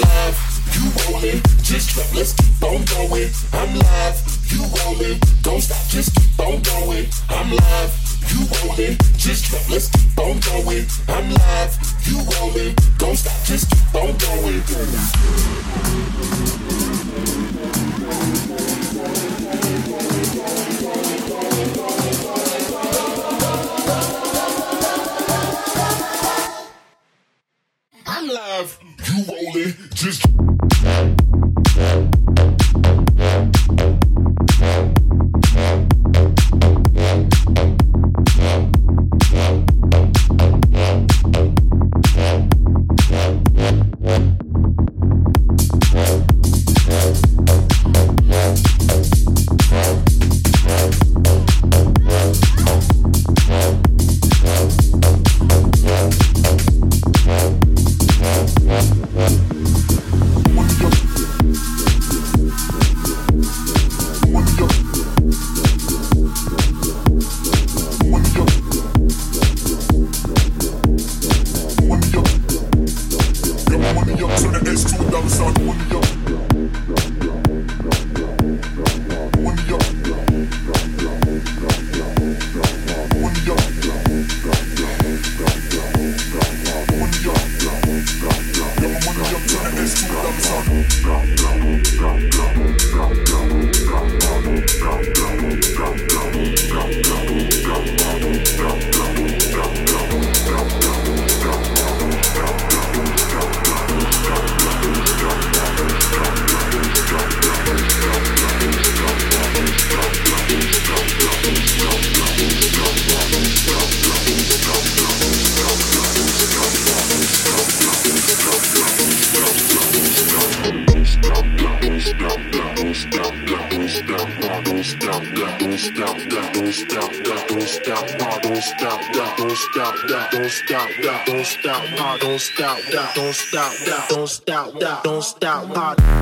live, you rolling, just drop, let's keep on going. I'm live, you rolling, don't stop, just keep on going. I'm live, you rolling, just drop, let's keep on going. I'm live, you rolling, don't stop, just keep on going. rolling. Just. Don't stop, yeah, don't stop, yeah, don't stop, yeah, don't stop, yeah, don't stop, yeah, don't stop, yeah, don't stop, yeah, don't stop, yeah, don't stop, yeah, don't stop, yeah, don't stop, yeah, don't stop, yeah, don't stop, yeah.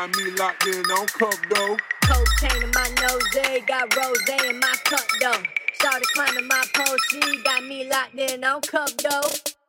got me locked in on cup though. Cocaine in my nose, got rose in my cup though. Started climbing my pole, she got me locked in on cup though.